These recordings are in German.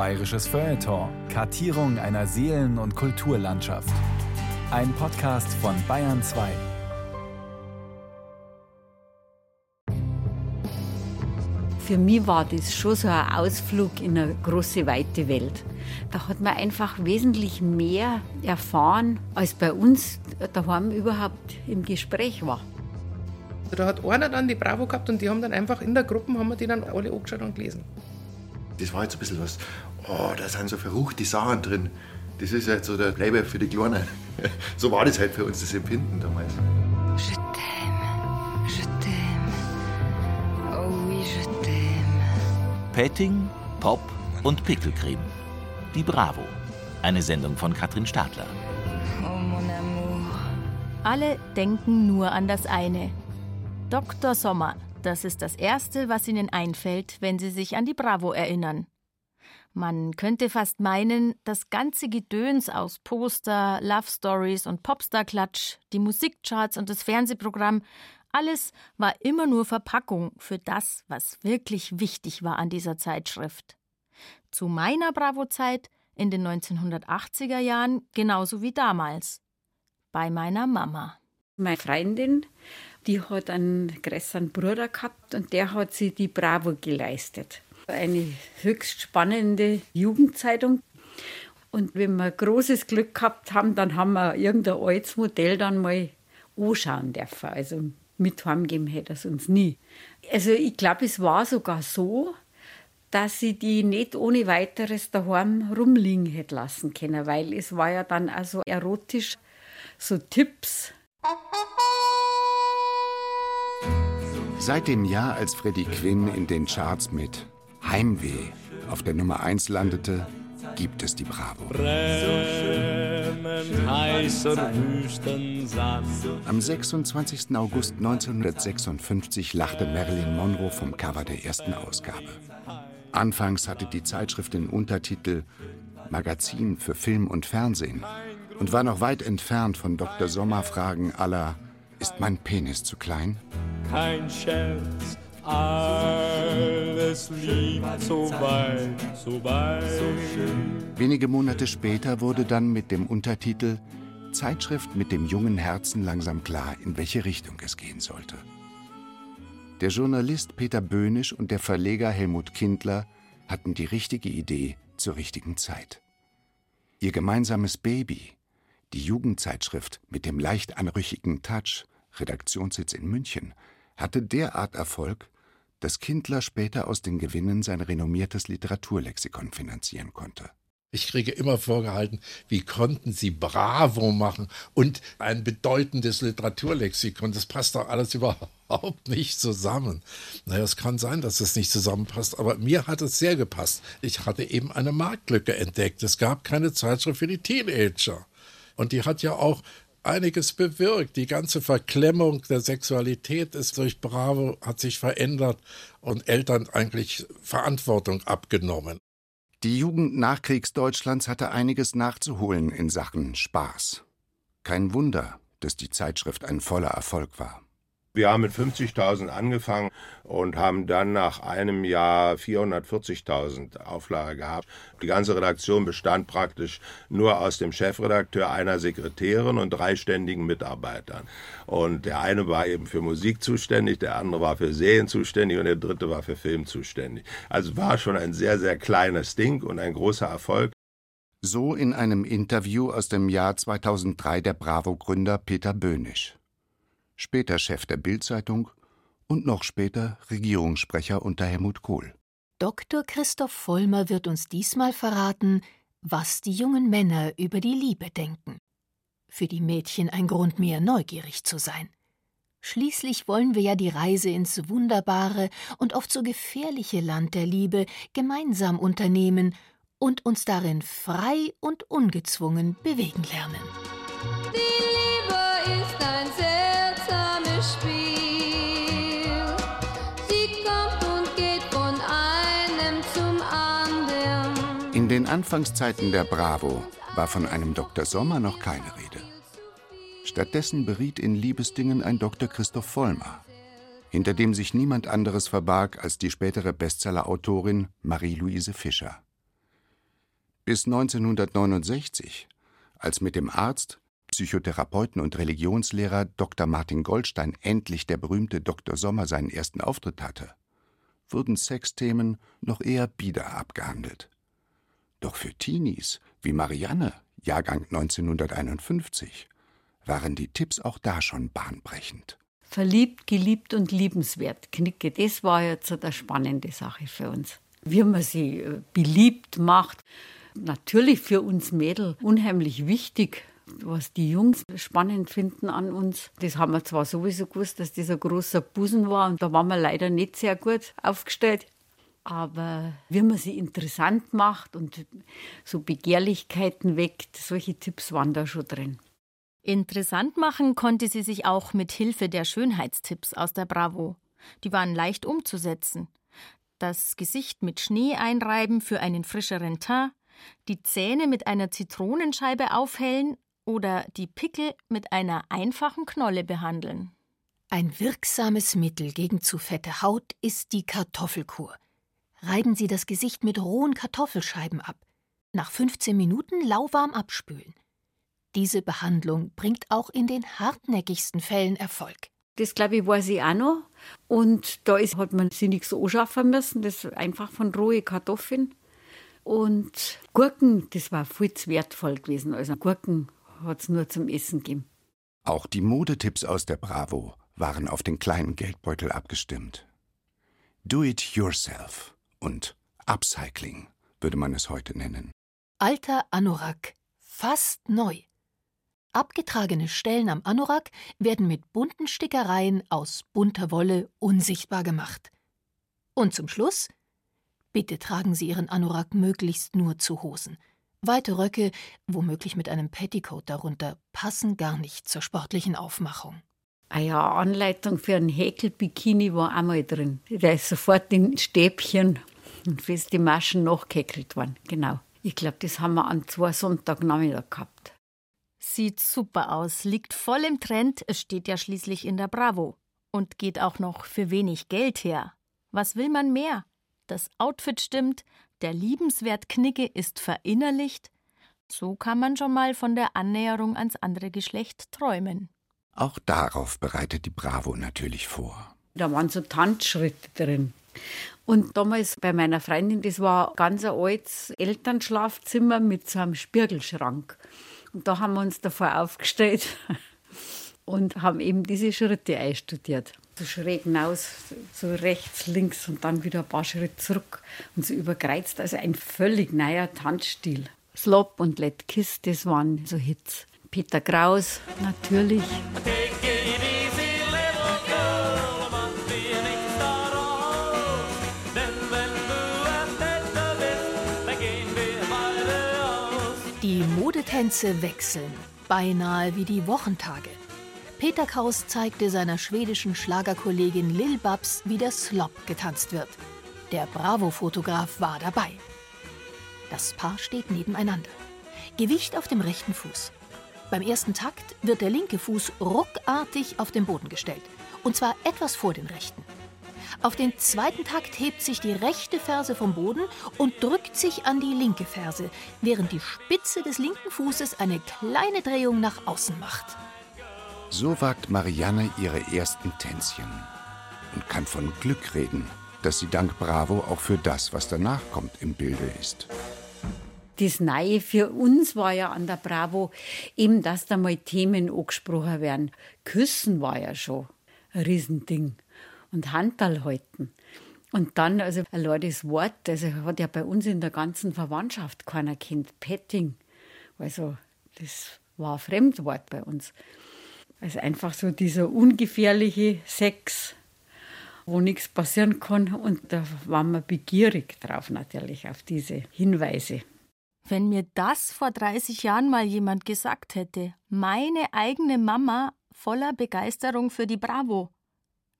Bayerisches Feuilleton. Kartierung einer Seelen- und Kulturlandschaft. Ein Podcast von Bayern 2. Für mich war das schon so ein Ausflug in eine große, weite Welt. Da hat man einfach wesentlich mehr erfahren, als bei uns daheim überhaupt im Gespräch war. Da hat einer dann die Bravo gehabt und die haben dann einfach in der Gruppe, haben wir die dann alle angeschaut und gelesen. Das war jetzt ein bisschen was, oh, da sind so verruchte Sachen drin. Das ist halt so der Playboy für die Kleinen. So war das halt für uns, das Empfinden damals. Je t'aime, je t'aime, oh oui, je t'aime. Petting, Pop und Pickelcreme. Die Bravo. Eine Sendung von Katrin Stadler. Oh mon amour. Alle denken nur an das eine. Dr. Sommer, das ist das Erste, was Ihnen einfällt, wenn Sie sich an die Bravo erinnern. Man könnte fast meinen, das ganze Gedöns aus Poster, Love Stories und Popstar-Klatsch, die Musikcharts und das Fernsehprogramm, alles war immer nur Verpackung für das, was wirklich wichtig war an dieser Zeitschrift. Zu meiner Bravo-Zeit in den 1980er Jahren genauso wie damals. Bei meiner Mama. Meine Freundin, die hat einen größeren Bruder gehabt und der hat sie die Bravo geleistet. Eine höchst spannende Jugendzeitung. Und wenn wir großes Glück gehabt haben, dann haben wir irgendein altes Modell dann mal anschauen dürfen. Also mit heimgeben hätte es uns nie. Also ich glaube, es war sogar so, dass sie die nicht ohne weiteres daheim rumliegen hätte lassen können, weil es war ja dann also erotisch, so Tipps. Seit dem Jahr, als Freddie Quinn in den Charts mit Heimweh auf der Nummer 1 landete, gibt es die Bravo. Am 26. August 1956 lachte Marilyn Monroe vom Cover der ersten Ausgabe. Anfangs hatte die Zeitschrift den Untertitel Magazin für Film und Fernsehen und war noch weit entfernt von Dr. Sommer-Fragen aller Ist mein Penis zu klein? kein Scherz, alles liegt so weit, so weit. Wenige Monate später wurde dann mit dem Untertitel Zeitschrift mit dem jungen Herzen langsam klar, in welche Richtung es gehen sollte. Der Journalist Peter Böhnisch und der Verleger Helmut Kindler hatten die richtige Idee zur richtigen Zeit. Ihr gemeinsames Baby, die Jugendzeitschrift mit dem leicht anrüchigen Touch, Redaktionssitz in München, hatte derart Erfolg, dass Kindler später aus den Gewinnen sein renommiertes Literaturlexikon finanzieren konnte. Ich kriege immer vorgehalten, wie konnten Sie Bravo machen und ein bedeutendes Literaturlexikon. Das passt doch alles überhaupt nicht zusammen. Naja, es kann sein, dass es nicht zusammenpasst, aber mir hat es sehr gepasst. Ich hatte eben eine Marktlücke entdeckt. Es gab keine Zeitschrift für die Teenager. Und die hat ja auch einiges bewirkt. Die ganze Verklemmung der Sexualität ist durch Bravo, hat sich verändert und Eltern eigentlich Verantwortung abgenommen. Die Jugend Nachkriegsdeutschlands hatte einiges nachzuholen in Sachen Spaß. Kein Wunder, dass die Zeitschrift ein voller Erfolg war. Wir haben mit 50.000 angefangen und haben dann nach einem Jahr 440.000 Auflage gehabt. Die ganze Redaktion bestand praktisch nur aus dem Chefredakteur, einer Sekretärin und drei ständigen Mitarbeitern. Und der eine war eben für Musik zuständig, der andere war für Serien zuständig und der dritte war für Film zuständig. Also war schon ein sehr, sehr kleines Ding und ein großer Erfolg. So in einem Interview aus dem Jahr 2003 der Bravo-Gründer Peter Böhnisch. Später Chef der Bildzeitung und noch später Regierungssprecher unter Helmut Kohl. Dr. Christoph Vollmer wird uns diesmal verraten, was die jungen Männer über die Liebe denken. Für die Mädchen ein Grund mehr, neugierig zu sein. Schließlich wollen wir ja die Reise ins wunderbare und oft so gefährliche Land der Liebe gemeinsam unternehmen und uns darin frei und ungezwungen bewegen lernen. Die den Anfangszeiten der Bravo war von einem Dr. Sommer noch keine Rede. Stattdessen beriet in Liebesdingen ein Dr. Christoph Vollmer, hinter dem sich niemand anderes verbarg als die spätere Bestsellerautorin Marie-Louise Fischer. Bis 1969, als mit dem Arzt, Psychotherapeuten und Religionslehrer Dr. Martin Goldstein endlich der berühmte Dr. Sommer seinen ersten Auftritt hatte, wurden Sexthemen noch eher bieder abgehandelt. Doch für Teenies wie Marianne, Jahrgang 1951, waren die Tipps auch da schon bahnbrechend. Verliebt, geliebt und liebenswert. Knicke, das war jetzt eine spannende Sache für uns. Wie man sie äh, beliebt macht. Natürlich für uns Mädel unheimlich wichtig, was die Jungs spannend finden an uns. Das haben wir zwar sowieso gewusst, dass das ein großer Busen war und da waren wir leider nicht sehr gut aufgestellt. Aber wie man sie interessant macht und so Begehrlichkeiten weckt, solche Tipps waren da schon drin. Interessant machen konnte sie sich auch mit Hilfe der Schönheitstipps aus der Bravo. Die waren leicht umzusetzen. Das Gesicht mit Schnee einreiben für einen frischeren Teint, die Zähne mit einer Zitronenscheibe aufhellen oder die Pickel mit einer einfachen Knolle behandeln. Ein wirksames Mittel gegen zu fette Haut ist die Kartoffelkur. Reiben Sie das Gesicht mit rohen Kartoffelscheiben ab. Nach 15 Minuten lauwarm abspülen. Diese Behandlung bringt auch in den hartnäckigsten Fällen Erfolg. Das glaube ich weiß ich auch noch. Und da ist, hat man sich nichts anschaffen müssen. Das ist einfach von rohe Kartoffeln. Und Gurken, das war viel zu wertvoll gewesen. Also Gurken hat es nur zum Essen gegeben. Auch die Modetipps aus der Bravo waren auf den kleinen Geldbeutel abgestimmt. Do it yourself und Upcycling würde man es heute nennen. Alter Anorak, fast neu. Abgetragene Stellen am Anorak werden mit bunten Stickereien aus bunter Wolle unsichtbar gemacht. Und zum Schluss? Bitte tragen Sie Ihren Anorak möglichst nur zu Hosen. Weite Röcke, womöglich mit einem Petticoat darunter, passen gar nicht zur sportlichen Aufmachung. Ah ja, Anleitung für ein Häkelbikini war auch mal drin. Da ist sofort in Stäbchen und feste Maschen nachgehäkelt worden. Genau. Ich glaube, das haben wir an zwei Sonntagnachmittag gehabt. Sieht super aus, liegt voll im Trend, es steht ja schließlich in der Bravo. Und geht auch noch für wenig Geld her. Was will man mehr? Das Outfit stimmt, der liebenswert Knicke ist verinnerlicht. So kann man schon mal von der Annäherung ans andere Geschlecht träumen. Auch darauf bereitet die Bravo natürlich vor. Da waren so Tanzschritte drin. Und damals bei meiner Freundin, das war ganz ein altes Elternschlafzimmer mit so einem Spiegelschrank. Und da haben wir uns davor aufgestellt und haben eben diese Schritte einstudiert. So schräg hinaus, so rechts, links und dann wieder ein paar Schritte zurück und so überkreuzt. Also ein völlig neuer Tanzstil. Slop und Let Kiss, das waren so Hits. Peter Kraus, natürlich. Die Modetänze wechseln, beinahe wie die Wochentage. Peter Kraus zeigte seiner schwedischen Schlagerkollegin Lil Babs, wie der Slop getanzt wird. Der Bravo-Fotograf war dabei. Das Paar steht nebeneinander. Gewicht auf dem rechten Fuß. Beim ersten Takt wird der linke Fuß ruckartig auf den Boden gestellt. Und zwar etwas vor den rechten. Auf den zweiten Takt hebt sich die rechte Ferse vom Boden und drückt sich an die linke Ferse, während die Spitze des linken Fußes eine kleine Drehung nach außen macht. So wagt Marianne ihre ersten Tänzchen und kann von Glück reden, dass sie dank Bravo auch für das, was danach kommt, im Bilde ist. Das Neue für uns war ja an der Bravo eben, dass da mal Themen angesprochen werden. Küssen war ja schon ein Riesending. Und Handtal halten. Und dann, also allein das Wort, also hat ja bei uns in der ganzen Verwandtschaft keiner kennt. Petting. Also, das war ein Fremdwort bei uns. Also einfach so dieser ungefährliche Sex, wo nichts passieren kann. Und da waren wir begierig drauf natürlich, auf diese Hinweise. Wenn mir das vor 30 Jahren mal jemand gesagt hätte, meine eigene Mama voller Begeisterung für die Bravo,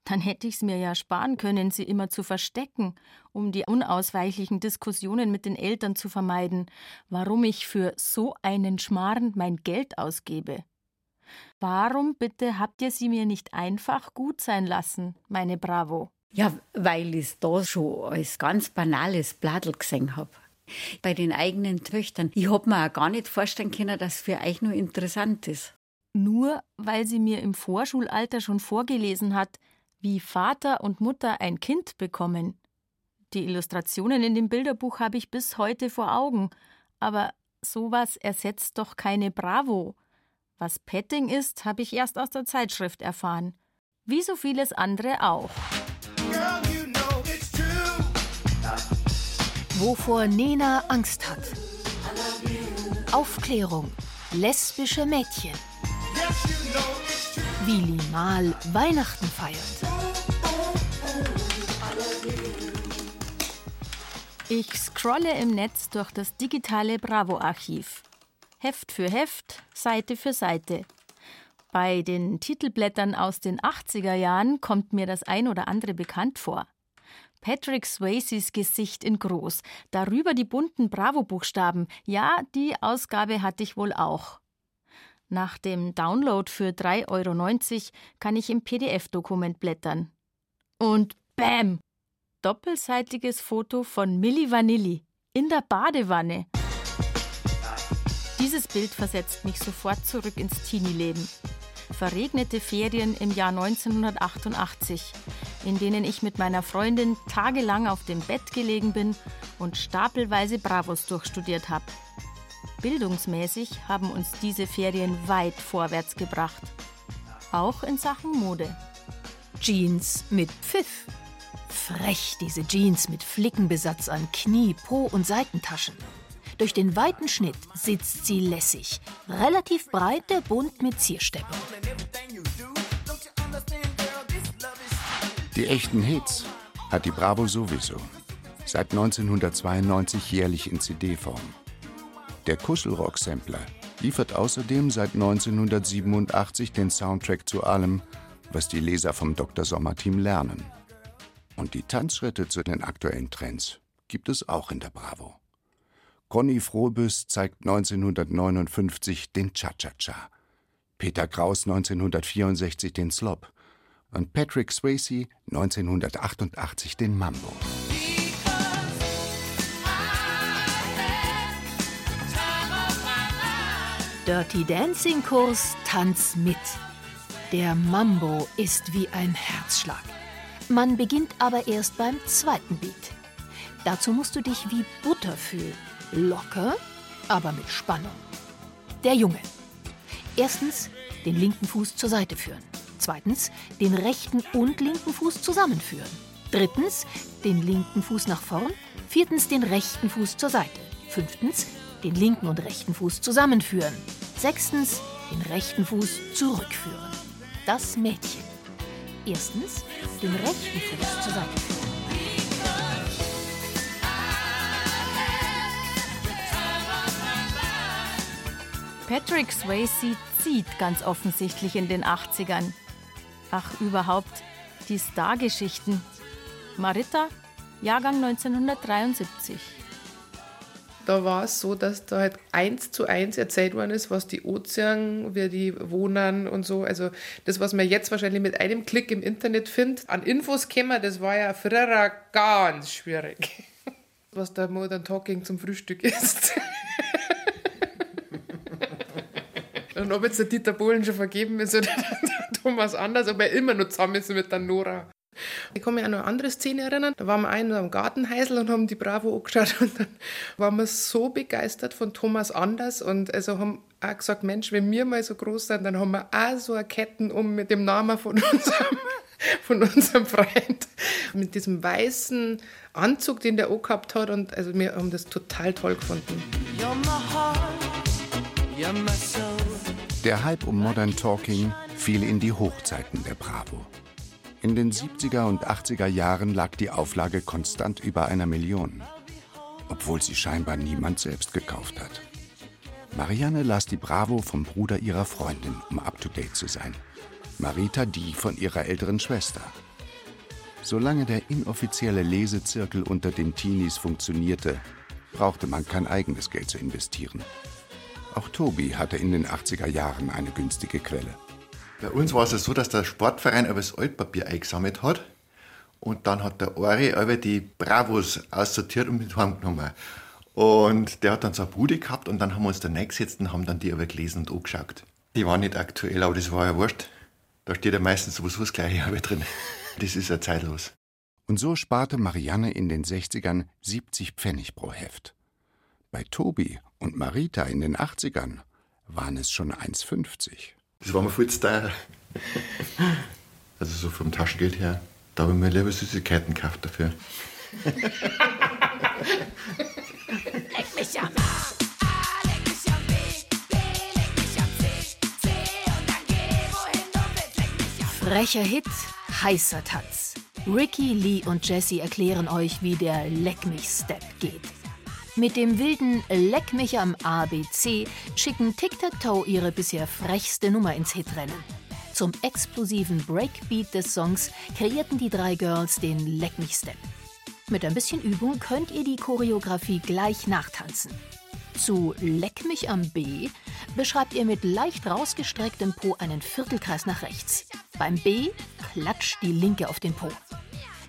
dann hätte ich es mir ja sparen können, sie immer zu verstecken, um die unausweichlichen Diskussionen mit den Eltern zu vermeiden, warum ich für so einen Schmarrn mein Geld ausgebe. Warum bitte habt ihr sie mir nicht einfach gut sein lassen, meine Bravo? Ja, weil ich es da schon als ganz banales Bladel gesehen habe. Bei den eigenen Töchtern. Ich hab mir auch gar nicht vorstellen können, dass für euch nur interessant ist. Nur weil sie mir im Vorschulalter schon vorgelesen hat, wie Vater und Mutter ein Kind bekommen. Die Illustrationen in dem Bilderbuch habe ich bis heute vor Augen, aber sowas ersetzt doch keine Bravo. Was Petting ist, habe ich erst aus der Zeitschrift erfahren. Wie so vieles andere auch. Wovor Nena Angst hat. Aufklärung. Lesbische Mädchen. Wie Limal Weihnachten feiert. Ich scrolle im Netz durch das digitale Bravo-Archiv. Heft für Heft, Seite für Seite. Bei den Titelblättern aus den 80er Jahren kommt mir das ein oder andere bekannt vor. Patrick Swayzes Gesicht in groß, darüber die bunten Bravo-Buchstaben. Ja, die Ausgabe hatte ich wohl auch. Nach dem Download für 3,90 Euro kann ich im PDF-Dokument blättern. Und Bäm! Doppelseitiges Foto von Milli Vanilli in der Badewanne. Dieses Bild versetzt mich sofort zurück ins Teenie-Leben. Verregnete Ferien im Jahr 1988, in denen ich mit meiner Freundin tagelang auf dem Bett gelegen bin und stapelweise Bravos durchstudiert habe. Bildungsmäßig haben uns diese Ferien weit vorwärts gebracht. Auch in Sachen Mode. Jeans mit Pfiff. Frech diese Jeans mit Flickenbesatz an Knie, Po und Seitentaschen. Durch den weiten Schnitt sitzt sie lässig. Relativ breit der Bund mit Ziersteppen. Die echten Hits hat die Bravo sowieso. Seit 1992 jährlich in CD-Form. Der Kuschelrock-Sampler liefert außerdem seit 1987 den Soundtrack zu allem, was die Leser vom Dr. Sommer-Team lernen. Und die Tanzschritte zu den aktuellen Trends gibt es auch in der Bravo. Conny Frohbüs zeigt 1959 den Cha-Cha-Cha, Peter Kraus 1964 den Slop und Patrick Swayze 1988 den Mambo. Dirty Dancing Kurs Tanz mit. Der Mambo ist wie ein Herzschlag. Man beginnt aber erst beim zweiten Beat. Dazu musst du dich wie Butter fühlen. Locker, aber mit Spannung. Der Junge. Erstens den linken Fuß zur Seite führen. Zweitens den rechten und linken Fuß zusammenführen. Drittens den linken Fuß nach vorn. Viertens den rechten Fuß zur Seite. Fünftens den linken und rechten Fuß zusammenführen. Sechstens den rechten Fuß zurückführen. Das Mädchen. Erstens den rechten Fuß zur. Patrick Swayze zieht ganz offensichtlich in den 80ern. Ach, überhaupt, die Stargeschichten. Marita, Jahrgang 1973. Da war es so, dass da halt eins zu eins erzählt worden ist, was die Ozean, wie die wohnen und so. Also das, was man jetzt wahrscheinlich mit einem Klick im Internet findet, an Infos käme, das war ja früher ganz schwierig. Was der Modern Talking zum Frühstück ist. Und ob jetzt der Dieter Bohlen schon vergeben ist oder der Thomas Anders, ob er immer noch zusammen ist mit der Nora. Ich kann mich an eine andere Szene erinnern. Da waren wir einen am Gartenheisel und haben die Bravo angeschaut und dann waren wir so begeistert von Thomas Anders und also haben auch gesagt, Mensch, wenn wir mal so groß sind, dann haben wir auch so eine Ketten um mit dem Namen von unserem, von unserem Freund. Mit diesem weißen Anzug, den der auch gehabt hat und also wir haben das total toll gefunden. You're my heart, you're my soul. Der Hype um Modern Talking fiel in die Hochzeiten der Bravo. In den 70er und 80er Jahren lag die Auflage konstant über einer Million, obwohl sie scheinbar niemand selbst gekauft hat. Marianne las die Bravo vom Bruder ihrer Freundin, um up-to-date zu sein. Marita die von ihrer älteren Schwester. Solange der inoffizielle Lesezirkel unter den Teenies funktionierte, brauchte man kein eigenes Geld zu investieren. Auch Tobi hatte in den 80er Jahren eine günstige Quelle. Bei uns war es so, dass der Sportverein aber das Altpapier eingesammelt hat und dann hat der Ori aber die Bravos aussortiert und mit heimgenommen. Und der hat dann so eine Bude gehabt und dann haben wir uns daneben gesetzt und haben dann die aber gelesen und angeschaut. Die waren nicht aktuell, aber das war ja wurscht. Da steht ja meistens sowieso das Gleiche aber drin. Das ist ja zeitlos. Und so sparte Marianne in den 60ern 70 Pfennig pro Heft. Bei Tobi und Marita in den 80ern waren es schon 1,50. Das war mir viel zu teuer. Also so vom Taschengeld her, da habe ich mir lieber Süßigkeiten gekauft dafür. Leck mich am A, A, leck mich am B, B, leck mich am C, C und dann geh, wohin du willst, leck mich am Frecher Hit, heißer Tanz. Ricky, Lee und Jesse erklären euch, wie der Leck mich Step geht. Mit dem wilden Leck mich am ABC schicken Tic-Tac-Toe ihre bisher frechste Nummer ins Hitrennen. Zum explosiven Breakbeat des Songs kreierten die drei Girls den Leck mich Step. Mit ein bisschen Übung könnt ihr die Choreografie gleich nachtanzen. Zu Leck mich am B beschreibt ihr mit leicht rausgestrecktem Po einen Viertelkreis nach rechts. Beim B klatscht die linke auf den Po.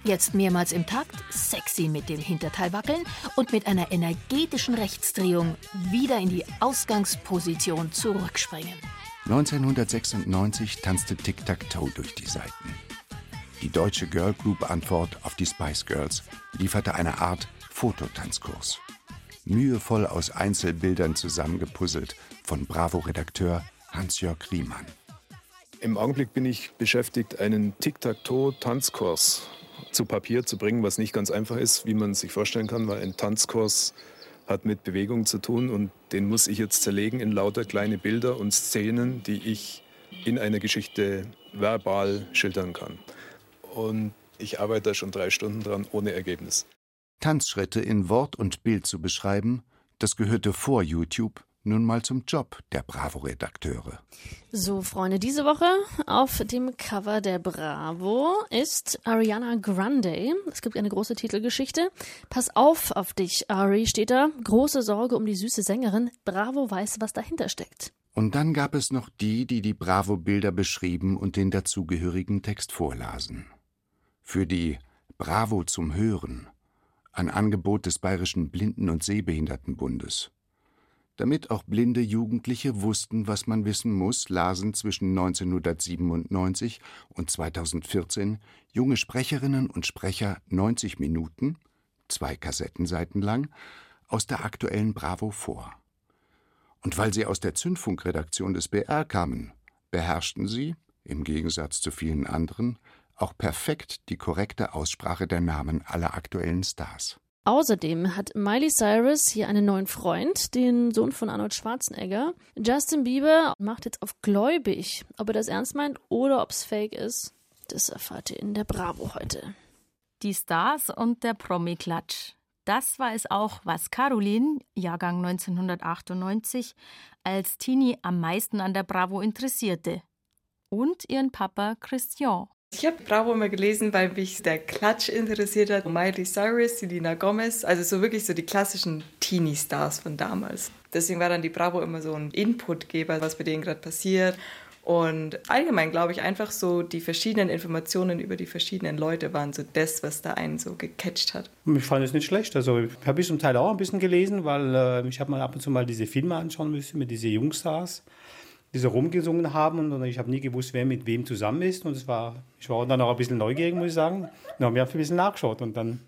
Jetzt mehrmals im Takt, sexy mit dem Hinterteil wackeln und mit einer energetischen Rechtsdrehung wieder in die Ausgangsposition zurückspringen. 1996 tanzte Tic Tac Toe durch die Seiten. Die deutsche Girl Group Antwort auf die Spice Girls lieferte eine Art Fototanzkurs. Mühevoll aus Einzelbildern zusammengepuzzelt von Bravo-Redakteur Hans-Jörg Riemann. Im Augenblick bin ich beschäftigt, einen Tic-Tac-Toe-Tanzkurs zu Papier zu bringen, was nicht ganz einfach ist, wie man sich vorstellen kann, weil ein Tanzkurs hat mit Bewegung zu tun und den muss ich jetzt zerlegen in lauter kleine Bilder und Szenen, die ich in einer Geschichte verbal schildern kann. Und ich arbeite da schon drei Stunden dran, ohne Ergebnis. Tanzschritte in Wort und Bild zu beschreiben, das gehörte vor YouTube nun mal zum Job der Bravo-Redakteure. So, Freunde, diese Woche auf dem Cover der Bravo ist Ariana Grande. Es gibt eine große Titelgeschichte. Pass auf auf dich, Ari, steht da. Große Sorge um die süße Sängerin. Bravo weiß, was dahinter steckt. Und dann gab es noch die, die die Bravo-Bilder beschrieben und den dazugehörigen Text vorlasen. Für die Bravo zum Hören, ein Angebot des Bayerischen Blinden- und Sehbehindertenbundes. Damit auch blinde Jugendliche wussten, was man wissen muss, lasen zwischen 1997 und 2014 junge Sprecherinnen und Sprecher 90 Minuten, zwei Kassettenseiten lang, aus der aktuellen Bravo vor. Und weil sie aus der Zündfunkredaktion des BR kamen, beherrschten sie, im Gegensatz zu vielen anderen, auch perfekt die korrekte Aussprache der Namen aller aktuellen Stars. Außerdem hat Miley Cyrus hier einen neuen Freund, den Sohn von Arnold Schwarzenegger. Justin Bieber macht jetzt auf gläubig. Ob er das ernst meint oder ob es fake ist, das erfahrt ihr in der Bravo heute. Die Stars und der Promi-Klatsch. Das war es auch, was Caroline, Jahrgang 1998, als Teenie am meisten an der Bravo interessierte. Und ihren Papa Christian. Ich habe Bravo immer gelesen, weil mich der Klatsch interessiert hat. Miley Cyrus, Selena Gomez, also so wirklich so die klassischen Teenie-Stars von damals. Deswegen war dann die Bravo immer so ein Inputgeber, was bei denen gerade passiert. Und allgemein glaube ich einfach so, die verschiedenen Informationen über die verschiedenen Leute waren so das, was da einen so gecatcht hat. Ich fand es nicht schlecht. Also ich habe zum Teil auch ein bisschen gelesen, weil äh, ich habe mal ab und zu mal diese Filme anschauen müssen mit diesen Jungstars die so rumgesungen haben und ich habe nie gewusst, wer mit wem zusammen ist und es war, ich war dann auch ein bisschen neugierig, muss ich sagen. Dann haben wir ein bisschen nachgeschaut und dann,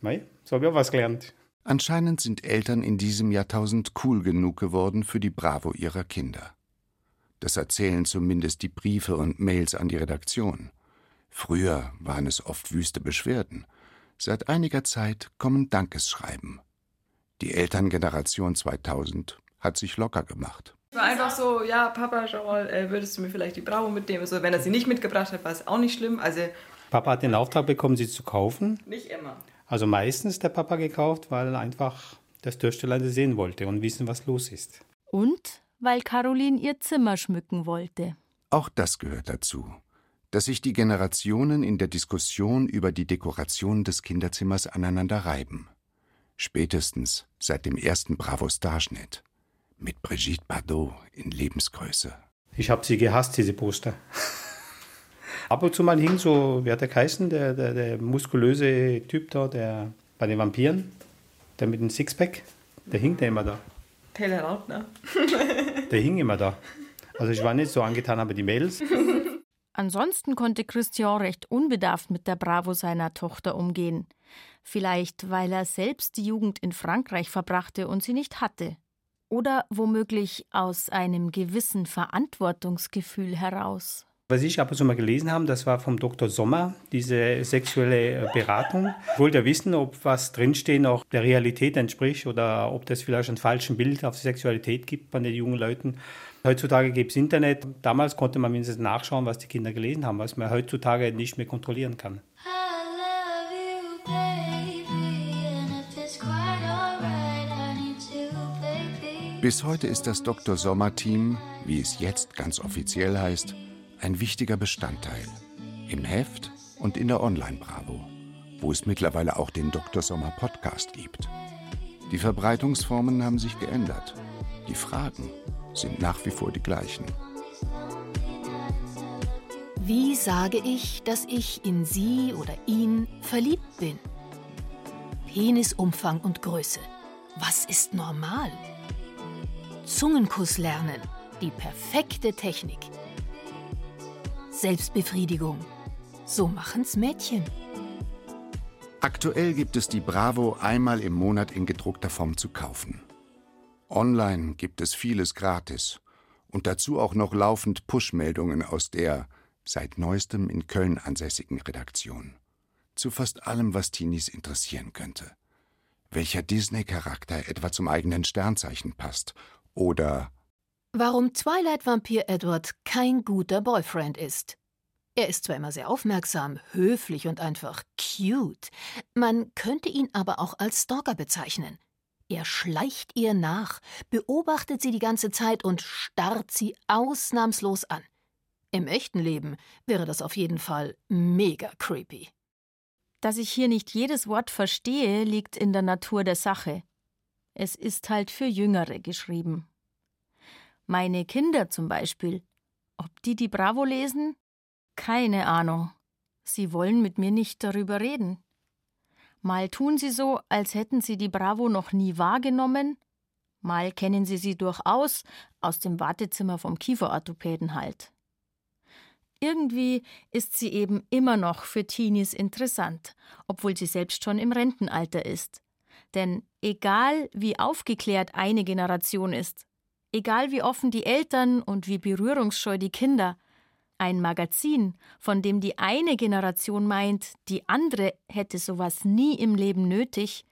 mei, so habe ich auch was gelernt. Anscheinend sind Eltern in diesem Jahrtausend cool genug geworden für die Bravo ihrer Kinder. Das erzählen zumindest die Briefe und Mails an die Redaktion. Früher waren es oft wüste Beschwerden. Seit einiger Zeit kommen Dankesschreiben. Die Elterngeneration 2000 hat sich locker gemacht. War einfach so, ja, Papa, schau mal, äh, würdest du mir vielleicht die Bravo mitnehmen? Also, wenn er sie nicht mitgebracht hat, war es auch nicht schlimm. Also, Papa hat den Auftrag bekommen, sie zu kaufen. nicht immer. Also meistens der Papa gekauft, weil einfach das Dörstelein sehen wollte und wissen, was los ist. Und weil Caroline ihr Zimmer schmücken wollte. Auch das gehört dazu, dass sich die Generationen in der Diskussion über die Dekoration des Kinderzimmers aneinander reiben. Spätestens seit dem ersten Bravo-Starschnitt. Mit Brigitte Bardot in Lebensgröße. Ich habe sie gehasst, diese Poster. Ab und zu mal hing so, wer hat der geheißen, der, der, der muskulöse Typ da, der bei den Vampiren, der mit dem Sixpack, Der hing da immer da. Taylor Lautner. Der hing immer da. Also ich war nicht so angetan, aber die Mädels. Ansonsten konnte Christian recht unbedarft mit der Bravo seiner Tochter umgehen. Vielleicht, weil er selbst die Jugend in Frankreich verbrachte und sie nicht hatte. Oder womöglich aus einem gewissen Verantwortungsgefühl heraus. Was ich ab und zu mal gelesen habe, das war vom Dr. Sommer, diese sexuelle Beratung. Ich wollte ja wissen, ob was drinstehen auch der Realität entspricht oder ob das vielleicht ein falsches Bild auf Sexualität gibt bei den jungen Leuten. Heutzutage gibt es Internet. Damals konnte man mindestens nachschauen, was die Kinder gelesen haben, was man heutzutage nicht mehr kontrollieren kann. Bis heute ist das Dr. Sommer-Team, wie es jetzt ganz offiziell heißt, ein wichtiger Bestandteil. Im Heft und in der Online-Bravo, wo es mittlerweile auch den Dr. Sommer Podcast gibt. Die Verbreitungsformen haben sich geändert. Die Fragen sind nach wie vor die gleichen. Wie sage ich, dass ich in sie oder ihn verliebt bin? Penisumfang und Größe. Was ist normal? Zungenkuss lernen. Die perfekte Technik. Selbstbefriedigung. So machen's Mädchen. Aktuell gibt es die Bravo einmal im Monat in gedruckter Form zu kaufen. Online gibt es vieles gratis und dazu auch noch laufend Push-Meldungen aus der seit neuestem in Köln ansässigen Redaktion. Zu fast allem, was Teenies interessieren könnte. Welcher Disney-Charakter etwa zum eigenen Sternzeichen passt oder Warum Twilight-Vampir Edward kein guter Boyfriend ist. Er ist zwar immer sehr aufmerksam, höflich und einfach cute, man könnte ihn aber auch als Stalker bezeichnen. Er schleicht ihr nach, beobachtet sie die ganze Zeit und starrt sie ausnahmslos an. Im echten Leben wäre das auf jeden Fall mega creepy. Dass ich hier nicht jedes Wort verstehe, liegt in der Natur der Sache. Es ist halt für Jüngere geschrieben. Meine Kinder zum Beispiel. Ob die die Bravo lesen? Keine Ahnung. Sie wollen mit mir nicht darüber reden. Mal tun sie so, als hätten sie die Bravo noch nie wahrgenommen, mal kennen sie sie durchaus aus dem Wartezimmer vom Kieferorthopäden halt. Irgendwie ist sie eben immer noch für Teenies interessant, obwohl sie selbst schon im Rentenalter ist. Denn egal wie aufgeklärt eine Generation ist, egal wie offen die Eltern und wie berührungsscheu die Kinder, ein Magazin, von dem die eine Generation meint, die andere hätte sowas nie im Leben nötig,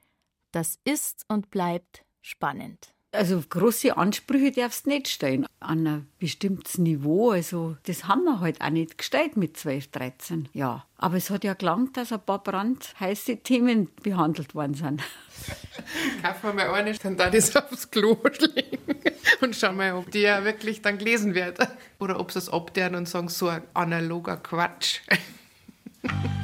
das ist und bleibt spannend. Also große Ansprüche darfst du nicht stellen an ein bestimmtes Niveau. Also das haben wir halt auch nicht gestellt mit 12, 13. Ja, aber es hat ja gelangt, dass ein paar brandheiße Themen behandelt worden sind. Kaufen wir mal eine, dann da das aufs Klo legen und schauen mal, ob die ja wirklich dann gelesen wird. Oder ob sie es abderen und sagen, so ein analoger Quatsch.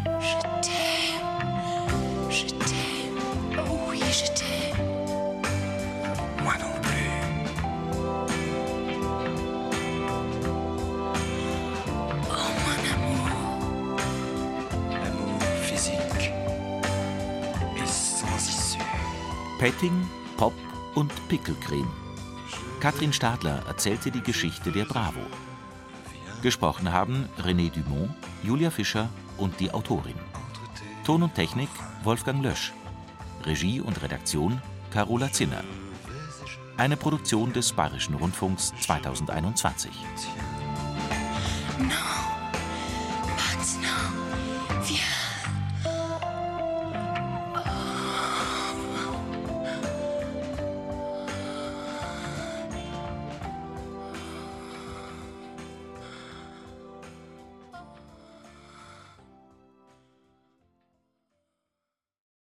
Petting, Pop und Pickelcreme. Katrin Stadler erzählte die Geschichte der Bravo. Gesprochen haben René Dumont, Julia Fischer und die Autorin. Ton und Technik Wolfgang Lösch. Regie und Redaktion Carola Zinner. Eine Produktion des Bayerischen Rundfunks 2021. Non.